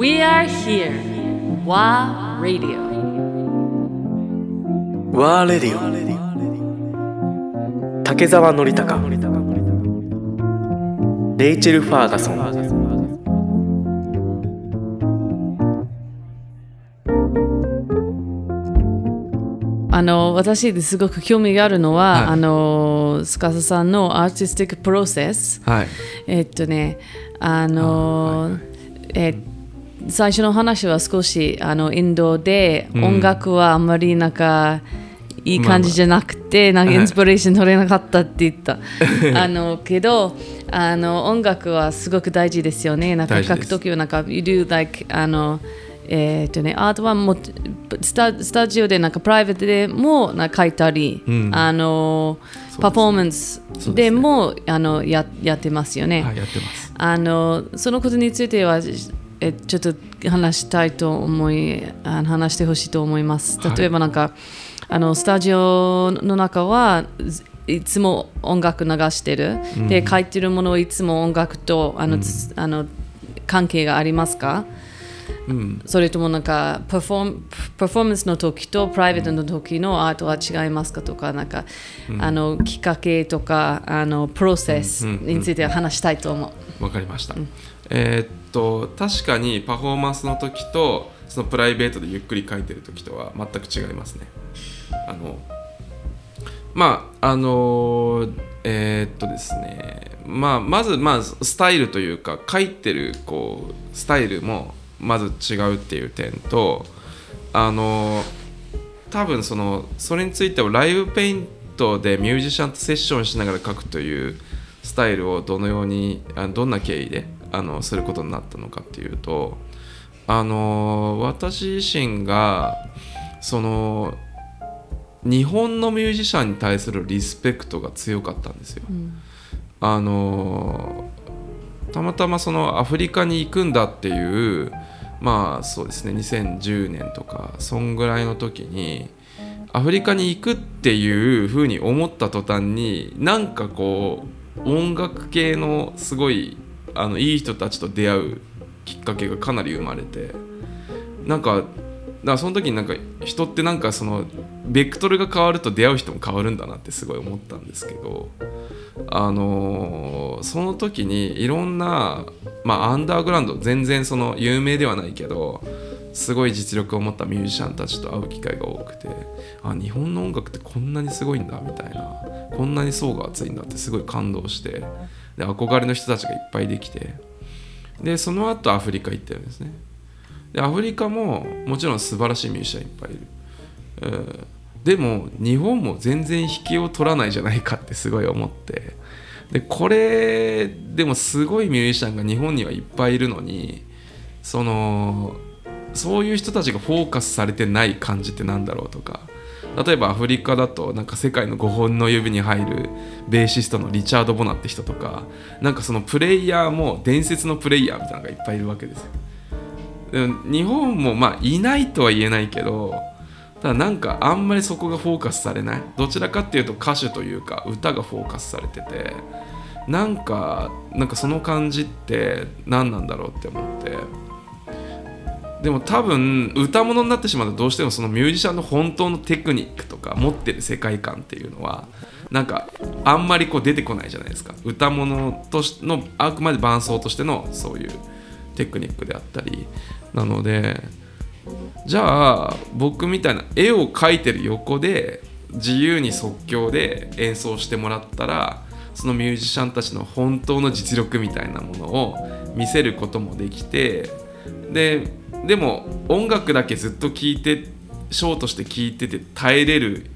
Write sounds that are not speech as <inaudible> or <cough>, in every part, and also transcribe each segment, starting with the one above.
We are here. WA Radio. WA Radio 竹澤徳剛レイチェル・ファーガソンあの私ですごく興味があるのは、はい。あのつかささんの artistic process。はい。えっとね、あの、え最初の話は少しあのインドで音楽はあんまりなんか、いい感じじゃなくて、なんかインスピレーション取れなかったって言った。<laughs> あのけどあの音楽はすごく大事ですよね。なんか書くときはなんか you do like あのえーっとね、アートはもうスタスタジオでなんかプライベートでもな書いたり、あのパフォーマンスでもあのややってますよね。はいやってます。あのそのことについてはえちょっと話したいと思い話してほしいと思います。はい。例えばなんか、あのスタジオの中はいいつも音楽流してる、で書いてるものはいつも音楽とあの、つあの関係がありますか、それともなんかパフォーマンスの時とプライベートの時のアートは違いますかとかなんか、あのきっかけとかあのプロセスについて話したいと思う。わかりました、えーっと確かにパフォーマンスの時とそのプライベートでゆっくり書いてる時とは全く違いますね。あのまああのえーっとですね。まあまずまあスタイルというか書いてるこうスタイルもまず違うっていう点とあの多分そのそれについてはライブペイントでミュージシャンとセッションしながら書くというスタイルをどのようにあどんな経緯であのすることになったのかっていうとあの私自身がその日本のミュージシャンに対するリスペクトが強かったんですよ。あのたまたまそのアフリカに行くんだっていうまあそうですね2010年とかそんぐらいの時にアフリカに行くっていうふうに思った途端になんかこう音楽系のすごいあのいい人たちと出会うきっかけがかなり生まれてなんかだからその時になんか人ってなんかそのベクトルが変わると出会う人も変わるんだなってすごい思ったんですけどあのーその時にいろんなまあアンダーグラウンド全然その有名ではないけどすごい実力を持ったミュージシャンたちと会う機会が多くてあ日本の音楽ってこんなにすごいんだみたいなこんなに層が厚いんだってすごい感動してで憧れの人たちがいっぱいできて。でその後アフリカ行ってるんですね。でアフリカももちろん素晴らしいミュージシャンいっぱいいる、えーでも日本も全然引きを取らないじゃないかってすごい思って。でこれでもすごいミュージシャンが日本にはいっぱいいるのにそのそういう人たちがフォーカスされてない感じってなんだろうとか。例えばアフリカだとなんか世界の5本の指に入るベーシストのリチャード・ボナって人とかなんかそのプレイヤーも伝説のプレイヤーみたいなのがいっぱいいるわけですよ。でも日本もまあいないとは言えないけどただなんかあんまりそこがフォーカスされない。どちらかっていうと歌手というか歌がフォーカスされててなんかなんかその感じって何なんだろうって思って。でも多分歌物になってしまうとどうしてもそのミュージシャンの本当のテクニックとか持ってる世界観っていうのはなんかあんまりこう出てこないじゃないですか。歌物としのあくまで伴奏としてのそういうテクニックであったり。なのでじゃあ僕みたいな絵を描いてる横で自由に即興で演奏してもらったらそのミュージシャンたちの本当の実力みたいなものを見せることもできてででも音楽だけずっと聴いてショーとして聴いてて耐えれる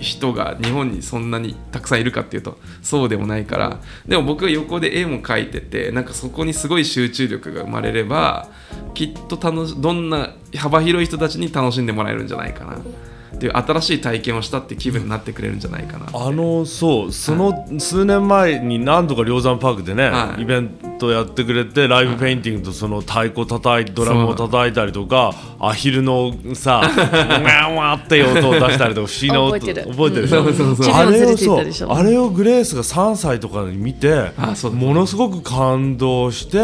人が日本にそんなにたくさんいるかっていうとそうでもないから。でも僕が横で絵も描いててなんかそこにすごい集中力が生まれればきっと楽しどんな幅広い人たちに楽しんでもらえるんじゃないかな。っていう新しい体験をしたって気分になってくれるんじゃないかなあのそうその数年前に何度か梁山パークでね、はい。イベンとやってくれてライブペインティングとその太鼓叩いてドラムを叩いたりとかアヒルのさ「<laughs> わーわー」っていう音を出したりとか不思議な音覚えてる。覚えてるそうそうそう。あれをそうあれをグレースが3歳とかに見てものすごく感動して、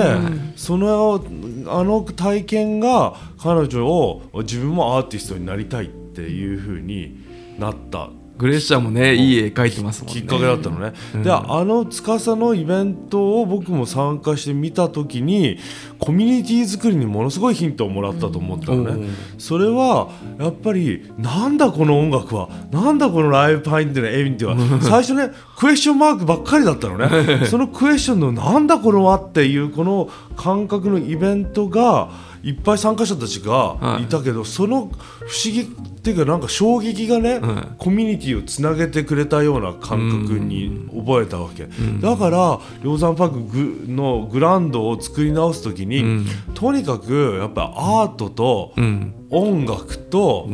そのあの体験が彼女を自分もアーティストになりたいっていう風になったグレッシャーもねいい絵描いてますもんね。きっかけだったのね、であの司のイベントを僕も参加して見た時にコミュニティ作りにものすごいヒントをもらったと思ったのね、うんそれはやっぱりなんだこの音楽はなんだこのライブパインっていうのエビンっては <laughs> 最初ねクエスチョンマークばっかりだったのね。<laughs> そのクエスチョンのなんだこれはっていうこの感覚のイベントがいっぱい参加者たちがい。たけど、その不思議っていうかなんか衝撃がね、コミュニティをつなげてくれたような感覚に覚えたわけ、だから鷹山パークグのグラウンドを作り直す時に、とにかくやっぱアートとうん。音楽と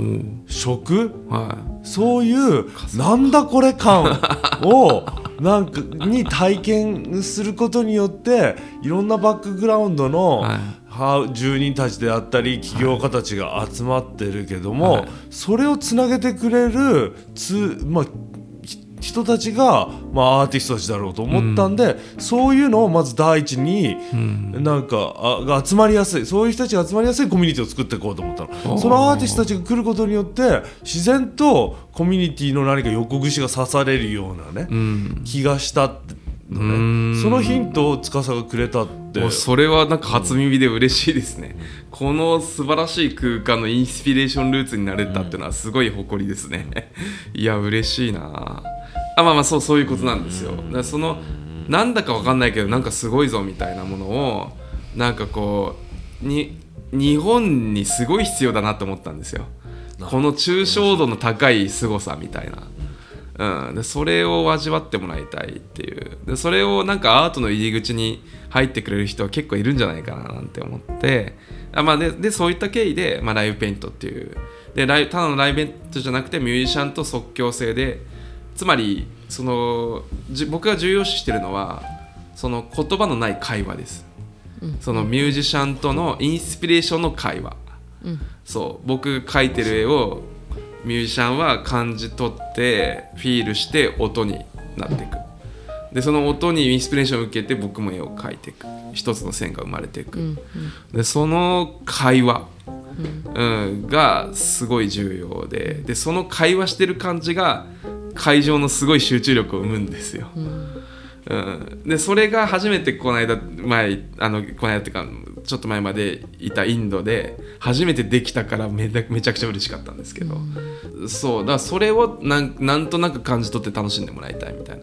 食、はそういうなんだこれ感を <laughs> なんかに体験することによっていろんなバックグラウンドの、はい。は住人たちであったり起業家たちが集まってるけども、はい。それをつなげてくれるつ、まあ、ひ人たちが、まあ、アーティストたちだろうと思ったんで、そういうのをまず第一に、なんかあが集まりやすいそういう人たちが集まりやすいコミュニティを作っていこうと思ったの。そのアーティストたちが来ることによって自然とコミュニティの何か横串が刺されるようなね、いうん。気がしたってのね。そのヒントを司がくれたって。それはなんか初耳で嬉しいですね、この素晴らしい空間のインスピレーションルーツになれたっていうのはすごい誇りですね。<laughs> いや嬉しいな。あまあまあそうそういうことなんですよ。だそのなんだかわかんないけどなんかすごいぞみたいなものをなんかこうに日本にすごい必要だなと思ったんですよ。この抽象度の高い凄さみたいなうん、でそれを味わってもらいたいっていう。でそれをなんかアートの入り口に入ってくれる人は結構いるんじゃないかななんて思って。あ、まあ、ででそういった経緯で、まあ、ライブペイントっていう。でライただのライブペイントじゃなくてミュージシャンと即興性で。つまりそのじ僕が重要視してるのはその言葉のない会話です、そのミュージシャンとのインスピレーションの会話、そう。僕描いてる絵をミュージシャンは感じ取ってフィールして音になっていく。でその音にインスピレーションを受けて僕も絵を描いていく。一つの線が生まれていく、でその会話、うん。がすごい重要で。でその会話してる感じが会場のすごい集中力を生むんですよ、うん、でそれが初めてこの間前あのこの間っていうかちょっと前までいたインドで初めてできたからめだめちゃくちゃ嬉しかったんですけど、そうだからそれをなんなんとなく感じ取って楽しんでもらいたいみたい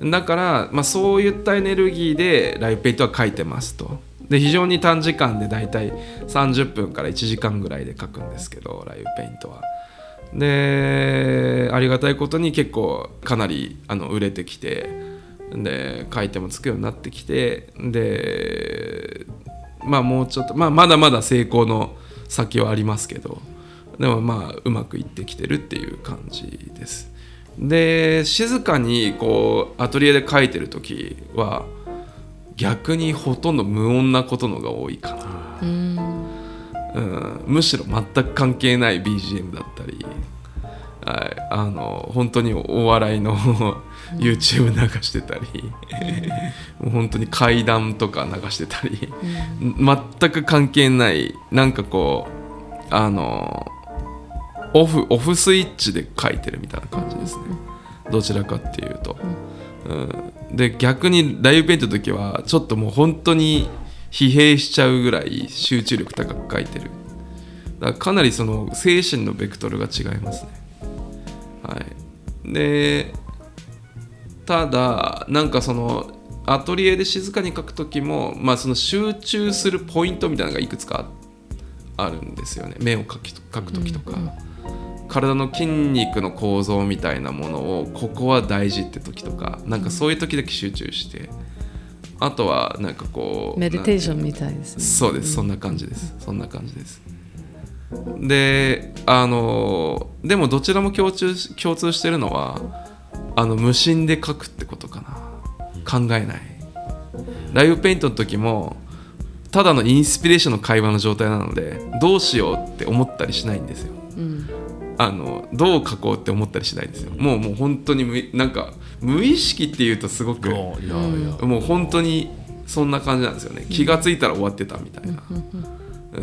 な。だから、まあ、そういったエネルギーでライブペイントは書いてますと。で非常に短時間でだいたい30分から1時間ぐらいで書くんですけどライブペイントは。でありがたいことに結構かなりあの売れてきてで書いてもつくようになってきてでまあもうちょっと、まあ、まだまだ成功の先はありますけどでもまあうまくいってきてるっていう感じです。で静かにこうアトリエで書いてる時は逆にほとんど無音なことのが多いかな。うん、むしろ全く関係ない BGM だったり、はい、あの本当にお笑いの YouTube 流してたり、もう本当に怪談とか流してたり、全く関係ないなんかこうあのオフオフスイッチで書いてるみたいな感じですね。どちらかっていうと、うん、で逆にライブペイントの時はちょっともう本当に疲弊しちゃうぐらい集中力高く書いてる。だからかなりその精神のベクトルが違いますねはい。でただなんかそのアトリエで静かに書く時も、まあ、その集中するポイントみたいなのがいくつかあるんですよね。目を描き描く時とか、体の筋肉の構造みたいなものをここは大事って時とかなんかそういう時だけ集中してあとはなんかこうメディテーションみたいですね。そうです。そんな感じです。そんな感じですであのでもどちらも共通し共通してるのはあの無心で書くってことかな。考えない。ライブペイントの時もただのインスピレーションの会話の状態なのでどうしようって思ったりしないんですよ。あのどう書こうって思ったりしないんですよ。もうもう本当に無なんか無意識っていうとすごくもう本当にそんな感じなんですよね。気がついたら終わってたみたいな、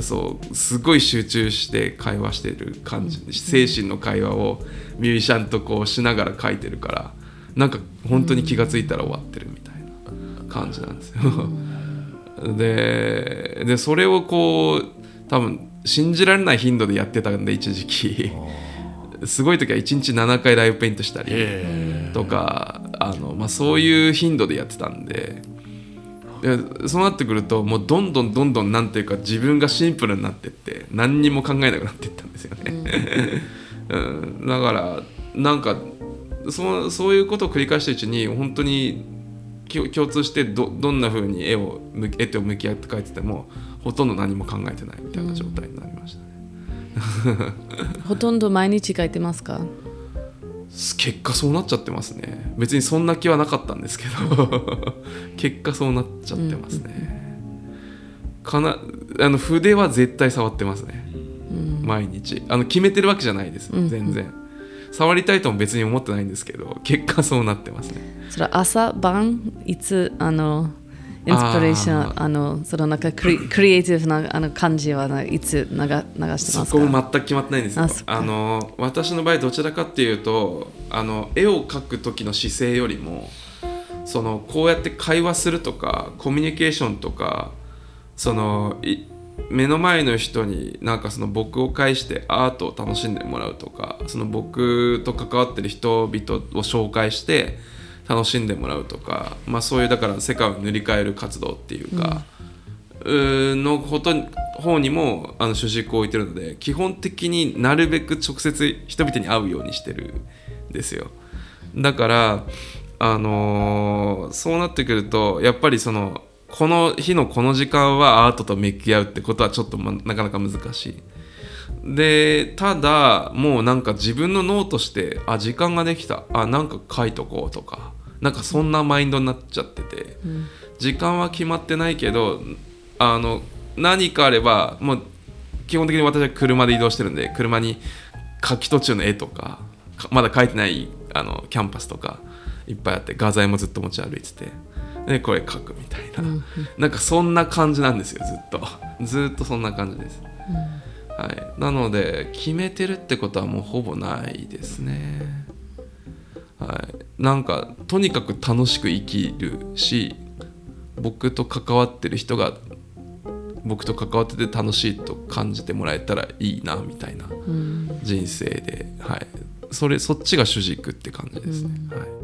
そうすごい集中して会話してる感じ。精神の会話をミュージシャンとこうしながら書いてるからなんか本当に気がついたら終わってるみたいな感じなんですよ。ででそれをこう多分信じられない頻度でやってたんで一時期。すごい時は1日7回ライブペイントしたりとかあの、まあ、そういう頻度でやってたんででそうなってくるともうどんどんどんどんなんていうか自分がシンプルになってって何にも考えなくなっていったんですよね、うん、だからなんかそうそういうことを繰り返してるうちに本当に共通してどどんな風に絵を向絵と向き合って描いててもほとんど何も考えてないみたいな状態になりましたね、ほとんど毎日書いてますか？結果そうなっちゃってますね。別にそんな気はなかったんですけど。<laughs> 結果そうなっちゃってますね、かなあの筆は絶対触ってますね、毎日。あの決めてるわけじゃないです、全然。触りたいとも別に思ってないんですけど結果そうなってますね。それは朝晩いつあのインスピレーションあのそのなんかクリクリエイティブなあの感じはないつ流流してますか？そこも全く決まってないんですよ。あの私の場合どちらかっていうとあの絵を描く時の姿勢よりもそのこうやって会話するとかコミュニケーションとかそのい目の前の人になんかその僕を介してアートを楽しんでもらうとかその僕と関わってる人々を紹介して楽しんでもらうとか、まあ、そういうだから世界を塗り替える活動っていうか、うーのことに方にもあの主軸を置いてるので基本的になるべく直接人々に会うようにしてるんですよ。だからあのーそうなってくるとやっぱりそのこの日のこの時間はアートと向き合うってことはちょっと、ま、なかなか難しい。でただもうなんか自分の脳としてあ時間ができた。あなんか書いとこうとかなんかそんなマインドになっちゃってて、時間は決まってないけどあの何かあればもう基本的に私は車で移動してるんで車に書き途中の絵とかかまだ描いてないあのキャンパスとかいっぱいあって画材もずっと持ち歩いててでこれ描くみたいな、なんかそんな感じなんですよずっと。ずっとそんな感じです、はい、なので決めてるってことはもうほぼないですね。はい、なんかとにかく楽しく生きるし僕と関わってる人が僕と関わってて楽しいと感じてもらえたらいいなみたいな人生で、はい、それそっちが主軸って感じですね。はい